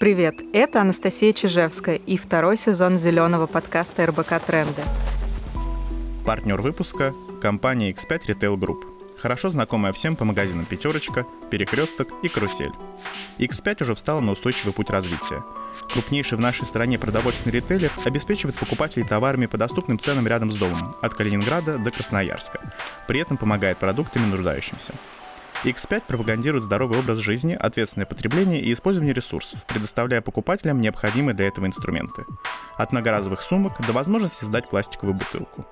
Привет, это Анастасия Чижевская и второй сезон зеленого подкаста РБК «Тренды». Партнер выпуска – компания X5 Retail Group. Хорошо знакомая всем по магазинам «Пятерочка», «Перекресток» и «Карусель». X5 уже встала на устойчивый путь развития. Крупнейший в нашей стране продовольственный ритейлер обеспечивает покупателей товарами по доступным ценам рядом с домом, от Калининграда до Красноярска. При этом помогает продуктами нуждающимся. X5 пропагандирует здоровый образ жизни, ответственное потребление и использование ресурсов, предоставляя покупателям необходимые для этого инструменты. От многоразовых сумок до возможности сдать пластиковую бутылку.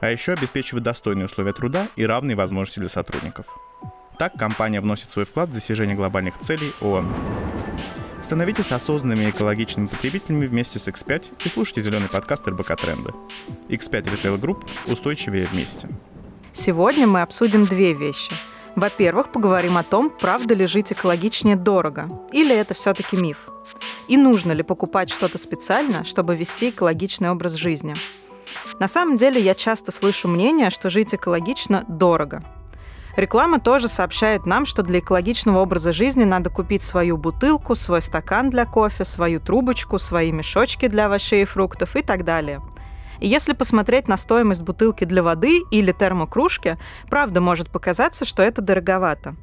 А еще обеспечивает достойные условия труда и равные возможности для сотрудников. Так компания вносит свой вклад в достижение глобальных целей ООН. Становитесь осознанными и экологичными потребителями вместе с X5 и слушайте зеленый подкаст РБК Тренды. X5 Retail Group устойчивее вместе. Сегодня мы обсудим две вещи – во-первых, поговорим о том, правда ли жить экологичнее дорого, или это все-таки миф. И нужно ли покупать что-то специально, чтобы вести экологичный образ жизни. На самом деле я часто слышу мнение, что жить экологично дорого. Реклама тоже сообщает нам, что для экологичного образа жизни надо купить свою бутылку, свой стакан для кофе, свою трубочку, свои мешочки для овощей и фруктов и так далее – и если посмотреть на стоимость бутылки для воды или термокружки, правда может показаться, что это дороговато.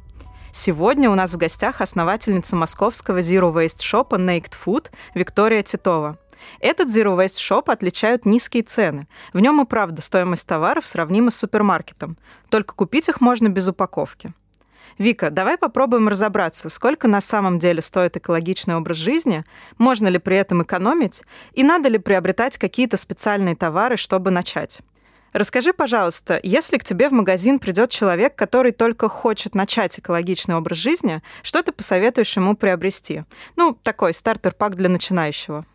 Сегодня у нас в гостях основательница московского Zero Waste шопа Naked Food Виктория Титова. Этот Zero Waste Shop отличают низкие цены. В нем и правда стоимость товаров сравнима с супермаркетом. Только купить их можно без упаковки. Вика, давай попробуем разобраться, сколько на самом деле стоит экологичный образ жизни, можно ли при этом экономить, и надо ли приобретать какие-то специальные товары, чтобы начать. Расскажи, пожалуйста, если к тебе в магазин придет человек, который только хочет начать экологичный образ жизни, что ты посоветуешь ему приобрести? Ну, такой стартер-пак для начинающего.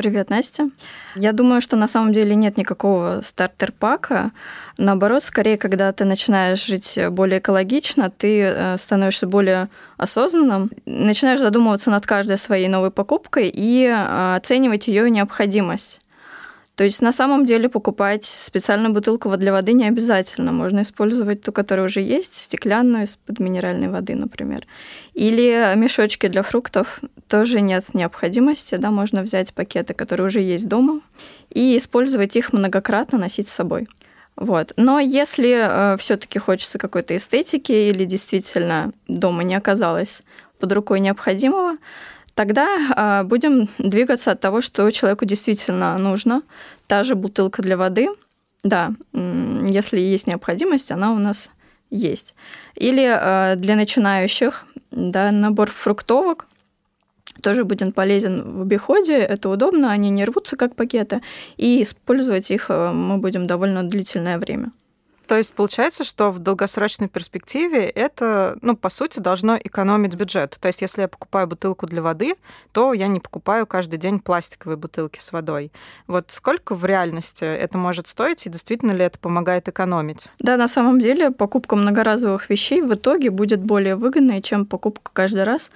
Привет, Настя. Я думаю, что на самом деле нет никакого стартер-пака. Наоборот, скорее, когда ты начинаешь жить более экологично, ты э, становишься более осознанным, начинаешь задумываться над каждой своей новой покупкой и э, оценивать ее необходимость. То есть на самом деле покупать специальную бутылку для воды не обязательно. Можно использовать ту, которая уже есть, стеклянную из-под минеральной воды, например. Или мешочки для фруктов тоже нет необходимости. Да, можно взять пакеты, которые уже есть дома, и использовать их многократно, носить с собой. Вот. Но если э, все-таки хочется какой-то эстетики или действительно дома не оказалось под рукой необходимого, Тогда э, будем двигаться от того, что человеку действительно нужно. Та же бутылка для воды, да, если есть необходимость, она у нас есть. Или э, для начинающих, да, набор фруктовок тоже будет полезен в обиходе, это удобно, они не рвутся как пакеты, и использовать их э, мы будем довольно длительное время. То есть получается, что в долгосрочной перспективе это, ну, по сути, должно экономить бюджет. То есть если я покупаю бутылку для воды, то я не покупаю каждый день пластиковые бутылки с водой. Вот сколько в реальности это может стоить, и действительно ли это помогает экономить? Да, на самом деле покупка многоразовых вещей в итоге будет более выгодной, чем покупка каждый раз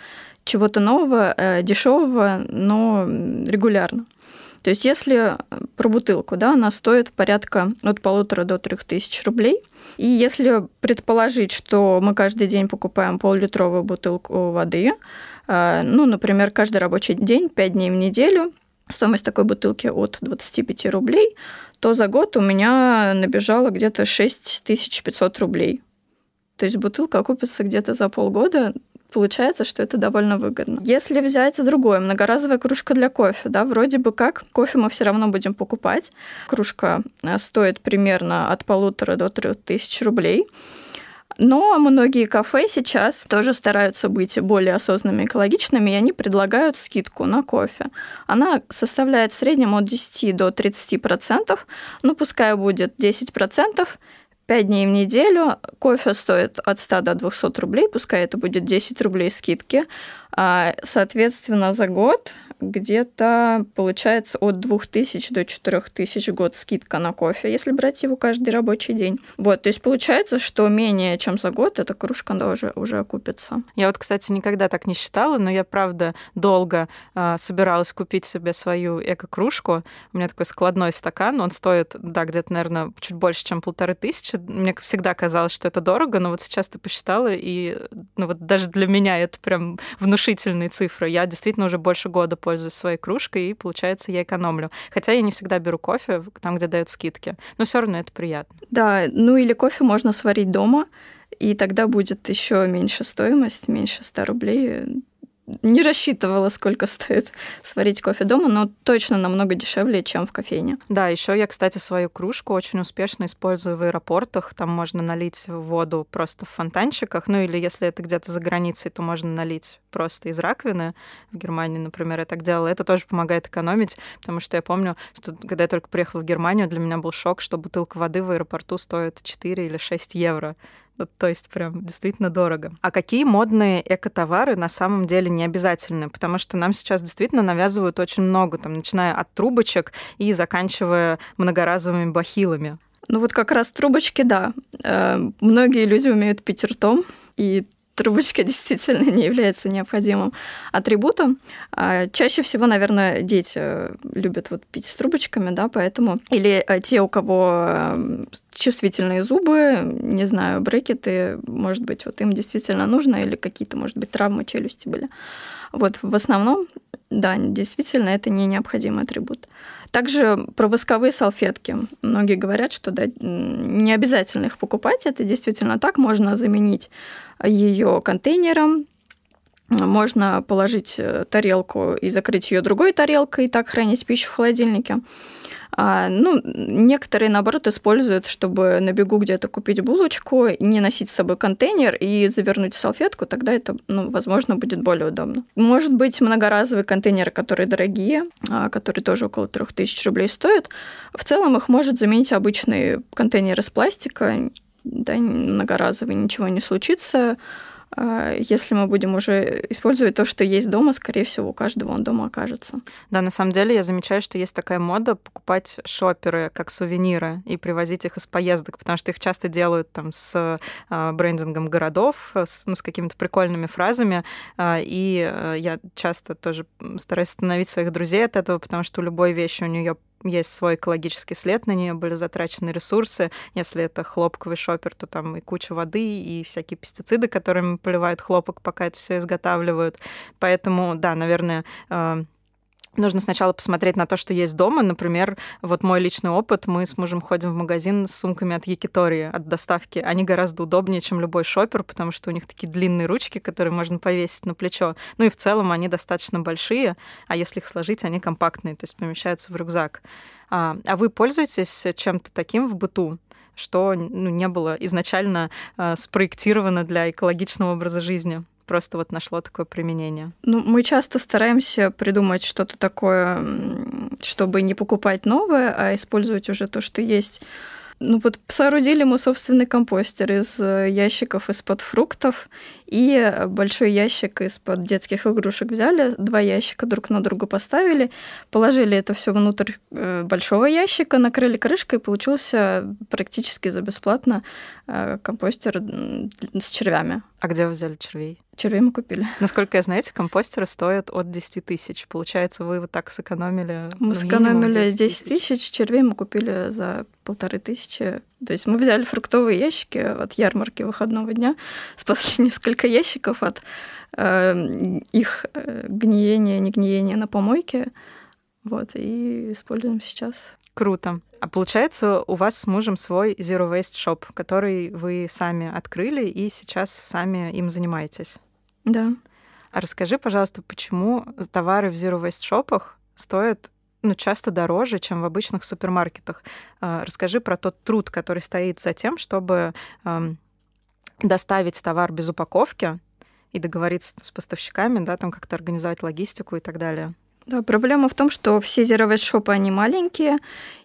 чего-то нового, э, дешевого, но регулярно. То есть если э, про бутылку, да, она стоит порядка от полутора до трех тысяч рублей. И если предположить, что мы каждый день покупаем пол-литровую бутылку воды, э, ну, например, каждый рабочий день, 5 дней в неделю, стоимость такой бутылки от 25 рублей, то за год у меня набежало где-то 6500 рублей. То есть бутылка окупится где-то за полгода получается, что это довольно выгодно. Если взять другое, многоразовая кружка для кофе, да, вроде бы как, кофе мы все равно будем покупать. Кружка э, стоит примерно от полутора до трех тысяч рублей. Но многие кафе сейчас тоже стараются быть более осознанными, экологичными, и они предлагают скидку на кофе. Она составляет в среднем от 10 до 30%, ну пускай будет 10%, 5 дней в неделю. Кофе стоит от 100 до 200 рублей, пускай это будет 10 рублей скидки. А, соответственно, за год где-то получается от 2000 до 4000 в год скидка на кофе, если брать его каждый рабочий день. Вот, то есть получается, что менее чем за год эта кружка уже, уже окупится. Я вот, кстати, никогда так не считала, но я, правда, долго э, собиралась купить себе свою эко-кружку. У меня такой складной стакан, он стоит, да, где-то, наверное, чуть больше, чем полторы тысячи. Мне всегда казалось, что это дорого, но вот сейчас ты посчитала, и ну вот даже для меня это прям внушительные цифры. Я действительно уже больше года пользуюсь своей кружкой, и, получается, я экономлю. Хотя я не всегда беру кофе там, где дают скидки, но все равно это приятно. Да, ну или кофе можно сварить дома, и тогда будет еще меньше стоимость, меньше 100 рублей не рассчитывала, сколько стоит сварить кофе дома, но точно намного дешевле, чем в кофейне. Да, еще я, кстати, свою кружку очень успешно использую в аэропортах. Там можно налить воду просто в фонтанчиках. Ну или если это где-то за границей, то можно налить просто из раковины. В Германии, например, я так делала. Это тоже помогает экономить, потому что я помню, что когда я только приехала в Германию, для меня был шок, что бутылка воды в аэропорту стоит 4 или 6 евро. Ну, то есть прям действительно дорого. А какие модные экотовары на самом деле не обязательны? Потому что нам сейчас действительно навязывают очень много, там, начиная от трубочек и заканчивая многоразовыми бахилами. Ну вот как раз трубочки, да. Э, многие люди умеют пить ртом, и трубочка действительно не является необходимым атрибутом. А чаще всего, наверное, дети любят вот пить с трубочками, да, поэтому... Или э, те, у кого э, чувствительные зубы, не знаю, брекеты, может быть, вот им действительно нужно, или какие-то, может быть, травмы челюсти были. Вот в основном, да, действительно, это не необходимый атрибут. Также про восковые салфетки. Многие говорят, что да, не обязательно их покупать. Это действительно так. Можно заменить ее контейнером, можно положить э, тарелку и закрыть ее другой тарелкой, и так хранить пищу в холодильнике. А, ну, некоторые, наоборот, используют, чтобы на бегу где-то купить булочку, не носить с собой контейнер и завернуть в салфетку, тогда это, ну, возможно, будет более удобно. Может быть, многоразовые контейнеры, которые дорогие, а, которые тоже около 3000 рублей стоят. В целом их может заменить обычный контейнер из пластика, да, многоразовый, ничего не случится. А, если мы будем уже использовать то, что есть дома, скорее всего, у каждого он дома окажется. Да, на самом деле я замечаю, что есть такая мода покупать шоперы как сувениры и привозить их из поездок, потому что их часто делают там с а, брендингом городов, с, ну, с какими-то прикольными фразами, а, и э, я часто тоже стараюсь остановить своих друзей от этого, потому что у любой вещи у нее есть свой экологический след, на нее были затрачены ресурсы. Если это хлопковый шопер, то там и куча воды, и всякие пестициды, которыми поливают хлопок, пока это все изготавливают. Поэтому, да, наверное, э, Нужно сначала посмотреть на то, что есть дома. Например, вот мой личный опыт. Мы с мужем ходим в магазин с сумками от Якитории, от доставки. Они гораздо удобнее, чем любой шопер, потому что у них такие длинные ручки, которые можно повесить на плечо. Ну и в целом они достаточно большие, а если их сложить, они компактные, то есть помещаются в рюкзак. А, а вы пользуетесь чем-то таким в быту? что ну, не было изначально э, спроектировано для экологичного образа жизни просто вот нашло такое применение? Ну, мы часто стараемся придумать что-то такое, чтобы не покупать новое, а использовать уже то, что есть. Ну вот соорудили мы собственный компостер из э, ящиков из-под фруктов и большой ящик из-под детских игрушек взяли, два ящика друг на друга поставили, положили это все внутрь э, большого ящика, накрыли крышкой, и получился практически за бесплатно э, компостер с червями. А где вы взяли червей? Червей мы купили. Насколько я знаю, эти компостеры стоят от 10 тысяч. Получается, вы вот так сэкономили? Мы ну, сэкономили 10 тысяч, червей мы купили за полторы тысячи. То есть мы взяли фруктовые ящики от ярмарки выходного дня, спасли несколько ящиков от э, их гниения, не гниения на помойке. Вот, и используем сейчас. Круто. А получается, у вас с мужем свой Zero Waste Shop, который вы сами открыли и сейчас сами им занимаетесь. Да. А расскажи, пожалуйста, почему товары в Zero Waste шопах стоят ну, часто дороже, чем в обычных супермаркетах. А, расскажи про тот труд, который стоит за тем, чтобы доставить товар без упаковки и договориться с поставщиками, да, там как-то организовать логистику и так далее. Да, проблема в том, что все zero waste шопы, они маленькие,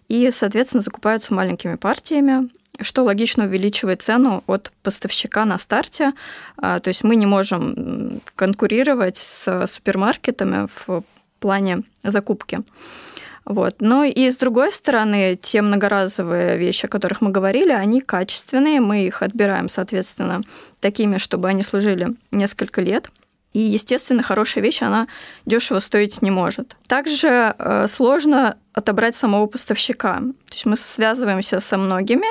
и, соответственно, закупаются маленькими партиями, что логично увеличивает цену от поставщика на старте. А, то есть мы не можем конкурировать с супермаркетами в плане закупки. Вот. Но и с другой стороны, те многоразовые вещи, о которых мы говорили, они качественные, мы их отбираем, соответственно, такими, чтобы они служили несколько лет. И, естественно, хорошая вещь, она дешево стоить не может. Также э, сложно отобрать самого поставщика. То есть мы связываемся со многими,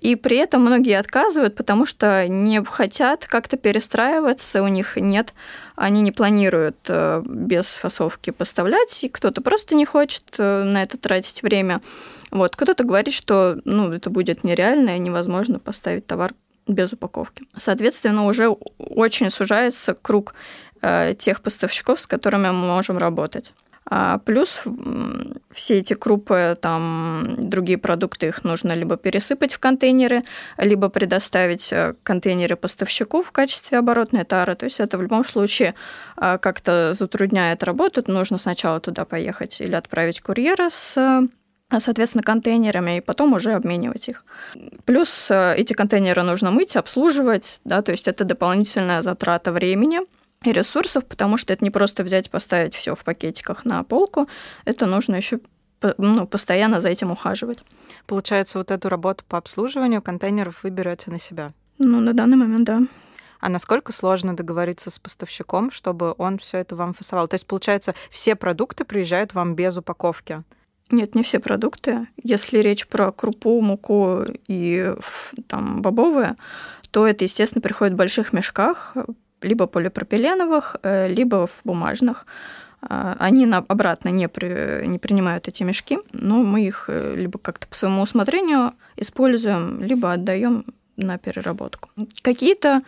и при этом многие отказывают, потому что не хотят как-то перестраиваться, у них нет, они не планируют э, без фасовки поставлять, и кто-то просто не хочет э, на это тратить время. Вот, кто-то говорит, что ну, это будет нереально и невозможно поставить товар без упаковки. Соответственно, уже очень сужается круг э, тех поставщиков, с которыми мы можем работать. А плюс все эти крупы, там, другие продукты, их нужно либо пересыпать в контейнеры, либо предоставить э, контейнеры поставщику в качестве оборотной тары. То есть это в любом случае э, как-то затрудняет работу. Нужно сначала туда поехать или отправить курьера с соответственно, контейнерами, и потом уже обменивать их. Плюс э, эти контейнеры нужно мыть, обслуживать, да, то есть это дополнительная затрата времени и ресурсов, потому что это не просто взять, поставить все в пакетиках на полку, это нужно еще ну, постоянно за этим ухаживать. Получается, вот эту работу по обслуживанию контейнеров вы берете на себя? Ну, на данный момент, да. А насколько сложно договориться с поставщиком, чтобы он все это вам фасовал? То есть, получается, все продукты приезжают вам без упаковки? Нет, не все продукты. Если речь про крупу, муку и там бобовые, то это, естественно, приходит в больших мешках, либо полипропиленовых, э, либо в бумажных. А, они на, обратно не, при, не принимают эти мешки, но мы их э, либо как-то по своему усмотрению используем, либо отдаем на переработку. Какие-то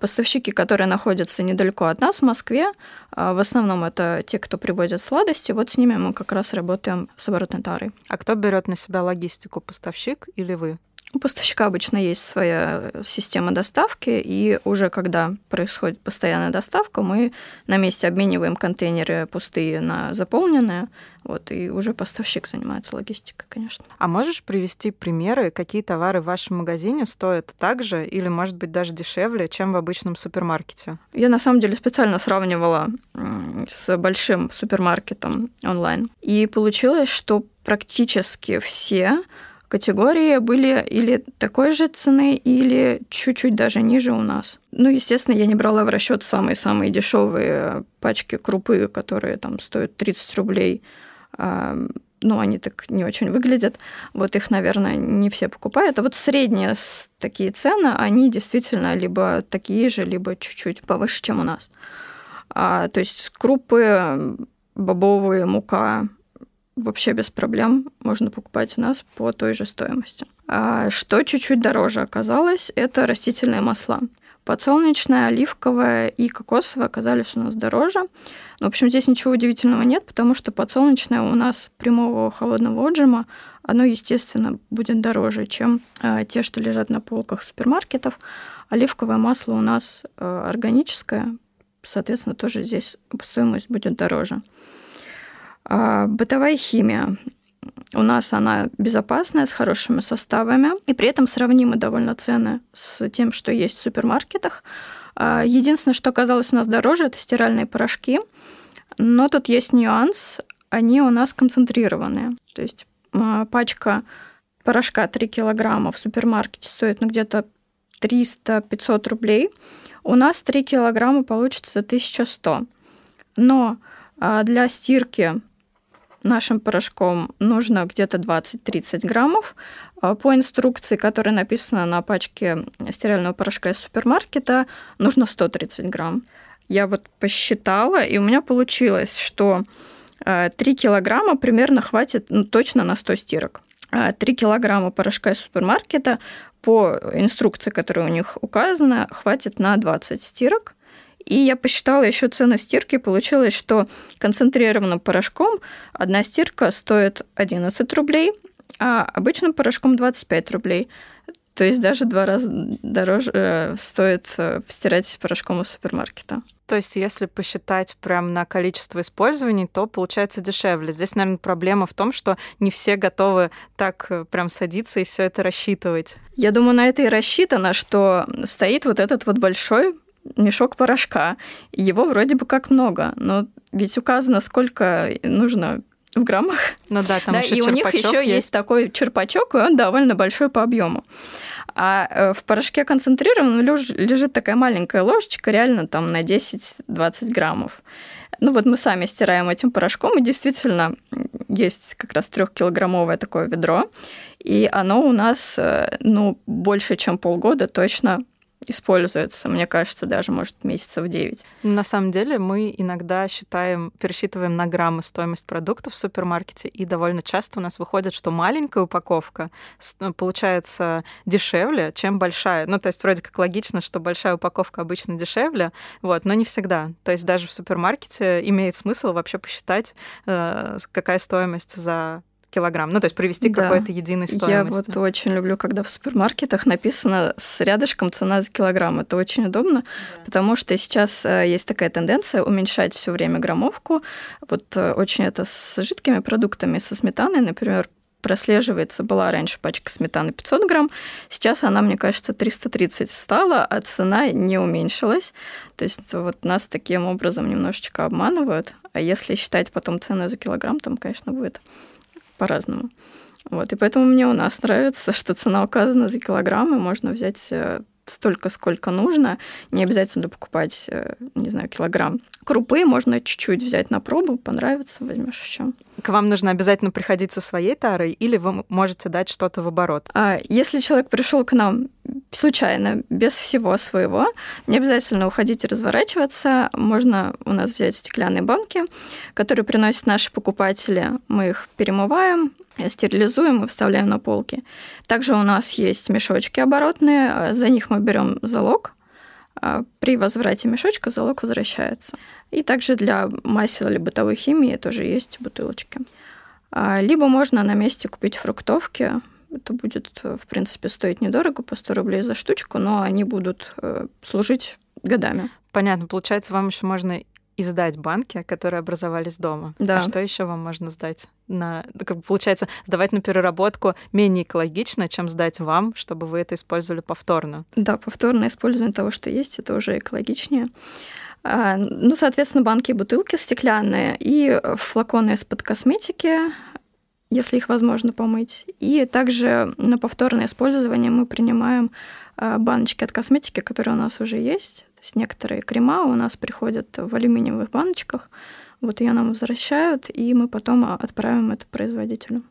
поставщики, которые находятся недалеко от нас в Москве, а, в основном это те, кто привозят сладости, вот с ними мы как раз работаем с оборотной тарой. А кто берет на себя логистику, поставщик или вы? У поставщика обычно есть своя система доставки, и уже когда происходит постоянная доставка, мы на месте обмениваем контейнеры пустые на заполненные, вот, и уже поставщик занимается логистикой, конечно. А можешь привести примеры, какие товары в вашем магазине стоят так же или, может быть, даже дешевле, чем в обычном супермаркете? Я, на самом деле, специально сравнивала с большим супермаркетом онлайн. И получилось, что практически все категории были или такой же цены, или чуть-чуть даже ниже у нас. Ну, естественно, я не брала в расчет самые-самые дешевые пачки крупы, которые там стоят 30 рублей. А, ну, они так не очень выглядят. Вот их, наверное, не все покупают. А вот средние такие цены, они действительно либо такие же, либо чуть-чуть повыше, чем у нас. А, то есть крупы, бобовые, мука, вообще без проблем можно покупать у нас по той же стоимости. А что чуть-чуть дороже оказалось, это растительные масла. Подсолнечное, оливковое и кокосовое оказались у нас дороже. Но, в общем, здесь ничего удивительного нет, потому что подсолнечное у нас прямого холодного отжима, оно, естественно, будет дороже, чем э, те, что лежат на полках супермаркетов. Оливковое масло у нас э, органическое, соответственно, тоже здесь стоимость будет дороже. А, бытовая химия. У нас она безопасная, с хорошими составами, и при этом сравнимы довольно цены с тем, что есть в супермаркетах. А, единственное, что оказалось у нас дороже, это стиральные порошки. Но тут есть нюанс, они у нас концентрированные. То есть а, пачка порошка 3 килограмма в супермаркете стоит ну, где-то 300-500 рублей. У нас 3 килограмма получится 1100. Но для стирки нашим порошком нужно где-то 20-30 граммов. А по инструкции, которая написана на пачке стирального порошка из супермаркета, нужно 130 грамм. Я вот посчитала, и у меня получилось, что 3 э, килограмма примерно хватит ну, точно на 100 стирок. 3 а килограмма порошка из супермаркета по инструкции, которая у них указана, хватит на 20 стирок. И я посчитала еще цену стирки, получилось, что концентрированным порошком одна стирка стоит 11 рублей, а обычным порошком 25 рублей. То есть даже два раза дороже э, стоит э, стирать порошком из супермаркета. То есть, если посчитать прям на количество использований, то получается дешевле. Здесь, наверное, проблема в том, что не все готовы так э, прям садиться и все это рассчитывать. Я думаю, на это и рассчитано, что стоит вот этот вот большой мешок порошка. Его вроде бы как много, но ведь указано, сколько нужно в граммах. Ну да, там да, еще и у них еще есть. есть такой черпачок, и он довольно большой по объему. А э, в порошке концентрированном лежит такая маленькая ложечка, реально там на 10-20 граммов. Ну вот мы сами стираем этим порошком, и действительно есть как раз трехкилограммовое такое ведро, и оно у нас, э, ну, больше, чем полгода точно используется, мне кажется, даже, может, месяцев 9. На самом деле мы иногда считаем, пересчитываем на граммы стоимость продуктов в супермаркете, и довольно часто у нас выходит, что маленькая упаковка э, получается дешевле, чем большая. Ну, то есть вроде как логично, что большая упаковка обычно дешевле, вот, но не всегда. То есть даже в супермаркете имеет смысл вообще посчитать, э, какая стоимость за килограмм. Ну, то есть привести к да. какой-то единой стоимости. Я вот очень люблю, когда в супермаркетах написано с рядышком цена за килограмм. Это очень удобно, да. потому что сейчас э, есть такая тенденция уменьшать все время граммовку. Вот э, очень это с жидкими продуктами, со сметаной, например, прослеживается, была раньше пачка сметаны 500 грамм, сейчас она, мне кажется, 330 стала, а цена не уменьшилась. То есть вот нас таким образом немножечко обманывают. А если считать потом цену за килограмм, там, конечно, будет по-разному. Вот, и поэтому мне у нас нравится, что цена указана за килограммы, можно взять э, столько, сколько нужно. Не обязательно покупать, э, не знаю, килограмм крупы. Можно чуть-чуть взять на пробу, понравится, возьмешь еще. К вам нужно обязательно приходить со своей тарой, или вы можете дать что-то в оборот? А если человек пришел к нам случайно, без всего своего, не обязательно уходить и разворачиваться. Можно у нас взять стеклянные банки, которые приносят наши покупатели. Мы их перемываем, стерилизуем и вставляем на полки. Также у нас есть мешочки оборотные, за них мы берем залог. А при возврате мешочка залог возвращается. И также для масел или бытовой химии тоже есть бутылочки. А, либо можно на месте купить фруктовки. Это будет, в принципе, стоить недорого, по 100 рублей за штучку, но они будут э, служить годами. Понятно. Получается, вам еще можно и сдать банки, которые образовались дома. Да. А что еще вам можно сдать? На, как бы получается, сдавать на переработку менее экологично, чем сдать вам, чтобы вы это использовали повторно. Да, повторное использование того, что есть, это уже экологичнее. А, ну, соответственно, банки и бутылки стеклянные и флаконы из-под косметики, если их возможно помыть. И также на повторное использование мы принимаем а, баночки от косметики, которые у нас уже есть есть некоторые крема у нас приходят в алюминиевых баночках, вот ее нам возвращают, и мы потом отправим это производителю.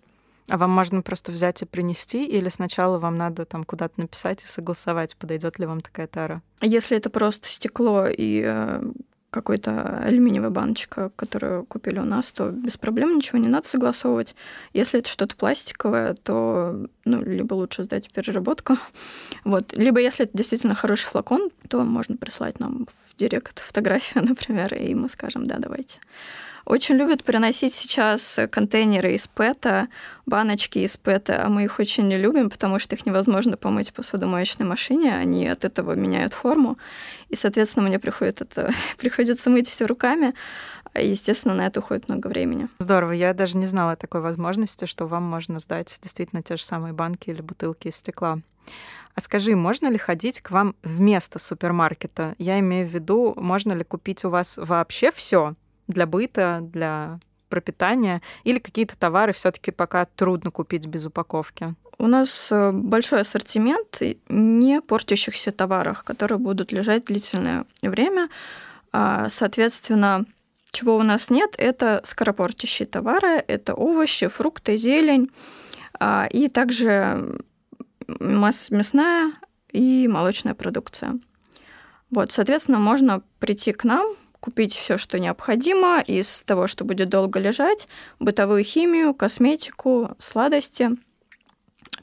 А вам можно просто взять и принести, или сначала вам надо там куда-то написать и согласовать, подойдет ли вам такая тара? Если это просто стекло и э, какой-то алюминиевая баночка, которую купили у нас, то без проблем ничего не надо согласовывать. Если это что-то пластиковое, то ну, либо лучше сдать переработку. Вот. Либо если это действительно хороший флакон, то можно прислать нам в директ фотографию, например, и мы скажем, да, давайте. Очень любят приносить сейчас контейнеры из ПЭТа, баночки из ПЭТа, а мы их очень не любим, потому что их невозможно помыть в посудомоечной машине, они от этого меняют форму, и, соответственно, мне приходит это, приходится мыть все руками, естественно, на это уходит много времени. Здорово, я даже не знала такой возможности, что вам можно сдать действительно те же самые банки или бутылки из стекла. А скажи, можно ли ходить к вам вместо супермаркета? Я имею в виду, можно ли купить у вас вообще все, для быта, для пропитания, или какие-то товары все-таки пока трудно купить без упаковки? У нас э, большой ассортимент не портящихся товаров, которые будут лежать длительное время. А, соответственно, чего у нас нет, это скоропортящие товары, это овощи, фрукты, зелень, а, и также мясная и молочная продукция. Вот, соответственно, можно прийти к нам, купить все, что необходимо из того, что будет долго лежать, бытовую химию, косметику, сладости.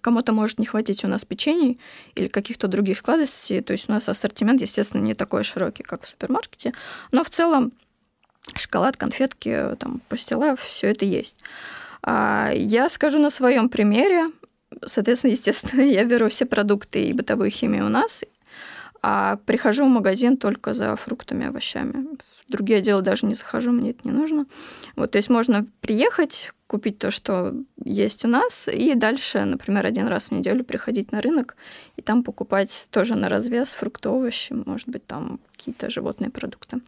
Кому-то может не хватить у нас печений или каких-то других сладостей. То есть у нас ассортимент, естественно, не такой широкий, как в супермаркете. Но в целом шоколад, конфетки, там, пастила, все это есть. А, я скажу на своем примере. Соответственно, естественно, я беру все продукты и бытовую химию у нас, а прихожу в магазин только за фруктами, овощами. В другие отделы даже не захожу, мне это не нужно. Вот, то есть можно приехать, купить то, что есть у нас, и дальше, например, один раз в неделю приходить на рынок и там покупать тоже на развес фрукты, овощи, может быть, там какие-то животные продукты.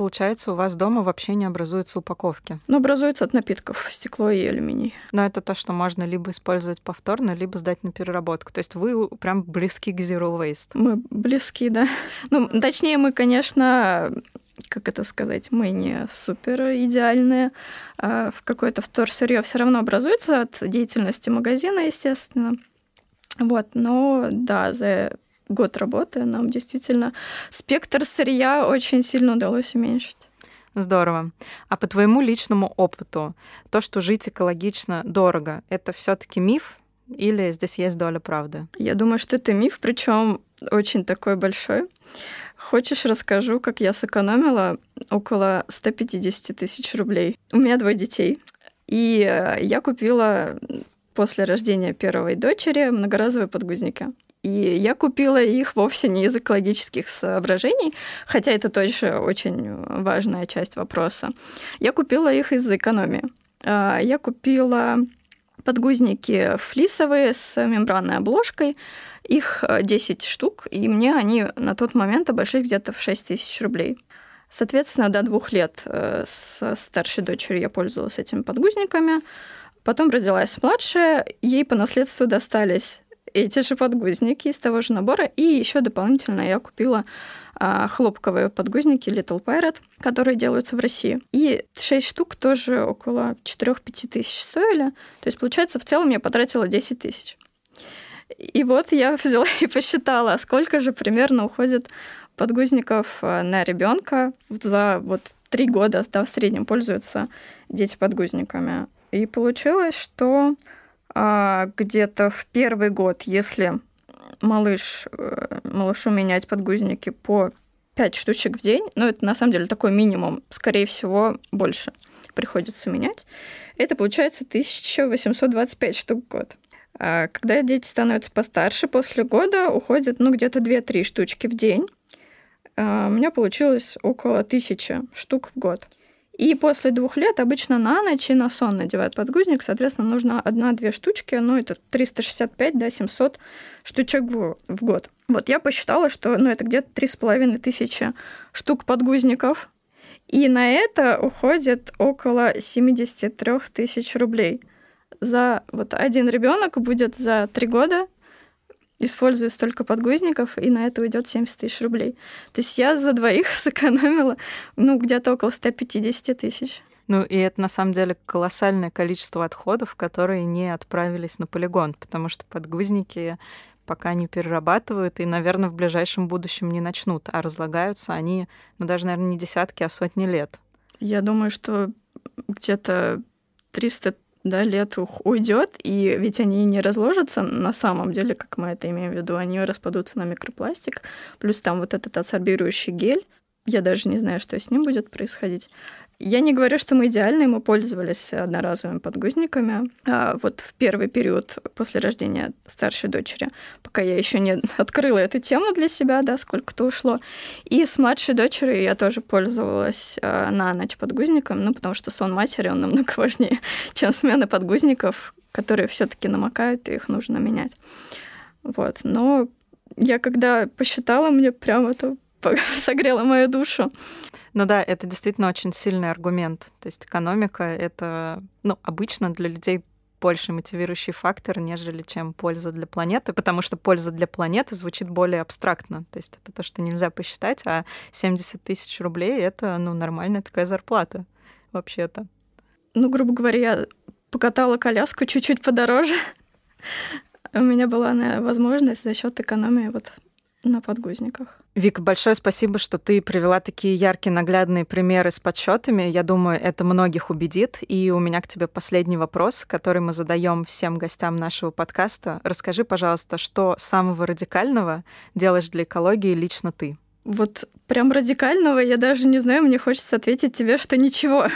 Получается, у вас дома вообще не образуются упаковки? Ну, образуются от напитков стекло и алюминий. Но это то, что можно либо использовать повторно, либо сдать на переработку. То есть вы прям близки к Zero Waste. Мы близки, да. Ну, точнее, мы, конечно, как это сказать, мы не супер идеальные. А в какое-то вторсырье все равно образуется от деятельности магазина, естественно. Вот, но да, за год работы нам действительно спектр сырья очень сильно удалось уменьшить. Здорово. А по твоему личному опыту, то, что жить экологично дорого, это все-таки миф или здесь есть доля правды? Я думаю, что это миф, причем очень такой большой. Хочешь, расскажу, как я сэкономила около 150 тысяч рублей. У меня двое детей. И э, я купила после рождения первой дочери многоразовые подгузники. И я купила их вовсе не из экологических соображений, хотя это тоже очень важная часть вопроса. Я купила их из экономии. А, я купила подгузники флисовые с мембранной обложкой. Их 10 штук, и мне они на тот момент обошлись где-то в 6 тысяч рублей. Соответственно, до двух лет э, с старшей дочерью я пользовалась этими подгузниками. Потом родилась младшая, ей по наследству достались эти же подгузники из того же набора. И еще дополнительно я купила а, хлопковые подгузники Little Pirate, которые делаются в России. И 6 штук тоже около 4-5 тысяч стоили. То есть, получается, в целом я потратила 10 тысяч. И вот я взяла и посчитала, сколько же примерно уходит подгузников а, на ребенка за вот три года, да, в среднем пользуются дети подгузниками. И получилось, что где-то в первый год, если малыш, э, малышу менять подгузники по 5 штучек в день, ну, это на самом деле такой минимум, скорее всего, больше приходится менять, это получается 1825 штук в год. А когда дети становятся постарше, после года уходит, ну, где-то 2-3 штучки в день. А у меня получилось около 1000 штук в год. И после двух лет обычно на ночь и на сон надевают подгузник. Соответственно, нужно одна-две штучки, ну, это 365, да, 700 штучек в, в год. Вот я посчитала, что ну, это где-то три с половиной тысячи штук подгузников. И на это уходит около 73 тысяч рублей. За вот один ребенок будет за три года использую столько подгузников, и на это уйдет 70 тысяч рублей. То есть я за двоих сэкономила, ну, где-то около 150 тысяч. Ну, и это на самом деле колоссальное количество отходов, которые не отправились на полигон, потому что подгузники пока не перерабатывают и, наверное, в ближайшем будущем не начнут, а разлагаются они, ну, даже, наверное, не десятки, а сотни лет. Я думаю, что где-то 300 да, лет уйдет, и ведь они не разложатся на самом деле, как мы это имеем в виду, они распадутся на микропластик, плюс там вот этот адсорбирующий гель, я даже не знаю, что с ним будет происходить. Я не говорю, что мы идеальные, мы пользовались одноразовыми подгузниками. А вот в первый период после рождения старшей дочери, пока я еще не открыла эту тему для себя, да, сколько-то ушло. И с младшей дочерью я тоже пользовалась а, на ночь подгузником, ну, потому что сон матери, он намного важнее, чем смена подгузников, которые все-таки намокают, и их нужно менять. Вот. Но я когда посчитала, мне прям это согрело мою душу. Ну да, это действительно очень сильный аргумент. То есть экономика — это, ну, обычно для людей больше мотивирующий фактор, нежели чем польза для планеты, потому что польза для планеты звучит более абстрактно. То есть это то, что нельзя посчитать, а 70 тысяч рублей — это, ну, нормальная такая зарплата вообще-то. Ну, грубо говоря, я покатала коляску чуть-чуть подороже. У меня была возможность за счет экономии вот на подгузниках. Вика, большое спасибо, что ты привела такие яркие наглядные примеры с подсчетами. Я думаю, это многих убедит. И у меня к тебе последний вопрос, который мы задаем всем гостям нашего подкаста. Расскажи, пожалуйста, что самого радикального делаешь для экологии лично ты? Вот прям радикального я даже не знаю, мне хочется ответить тебе, что ничего.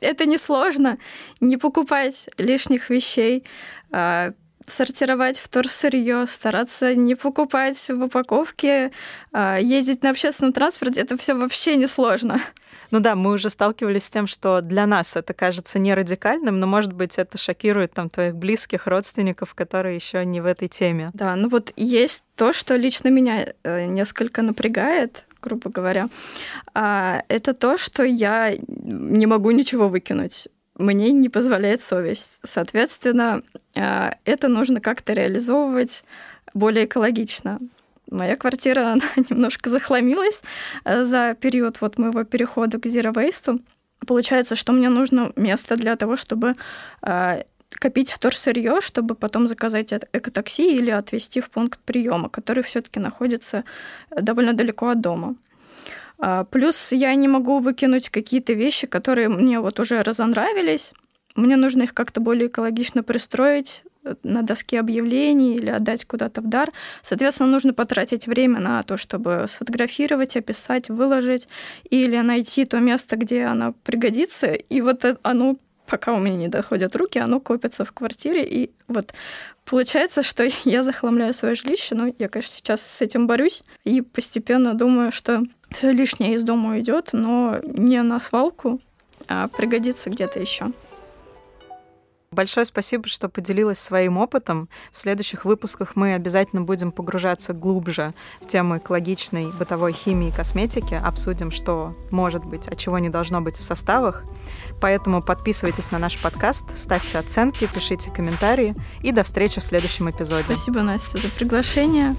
Это несложно. Не покупать лишних вещей, а, сортировать вторсырье, стараться не покупать в упаковке, а, ездить на общественном транспорте, это все вообще не сложно. Ну да, мы уже сталкивались с тем, что для нас это кажется не радикальным, но, может быть, это шокирует там твоих близких родственников, которые еще не в этой теме. Да, ну вот есть то, что лично меня э, несколько напрягает, грубо говоря, а, это то, что я не могу ничего выкинуть мне не позволяет совесть. Соответственно, а, это нужно как-то реализовывать более экологично. Моя квартира она немножко захламилась э, за период вот моего перехода к Zero Waste. Получается, что мне нужно место для того, чтобы а, копить вторсырье, чтобы потом заказать экотакси или отвезти в пункт приема, который все-таки находится довольно далеко от дома. А, плюс я не могу выкинуть какие-то вещи, которые мне вот уже разонравились. Мне нужно их как-то более экологично пристроить э, на доске объявлений или отдать куда-то в дар. Соответственно, нужно потратить время на то, чтобы сфотографировать, описать, выложить или найти то место, где оно пригодится. И вот оно пока у меня не доходят руки, оно копится в квартире. И вот получается, что я захламляю свое жилище, но я, конечно, сейчас с этим борюсь и постепенно думаю, что все лишнее из дома уйдет, но не на свалку, а пригодится где-то еще. Большое спасибо, что поделилась своим опытом. В следующих выпусках мы обязательно будем погружаться глубже в тему экологичной бытовой химии и косметики, обсудим, что может быть, а чего не должно быть в составах. Поэтому подписывайтесь на наш подкаст, ставьте оценки, пишите комментарии и до встречи в следующем эпизоде. Спасибо, Настя, за приглашение.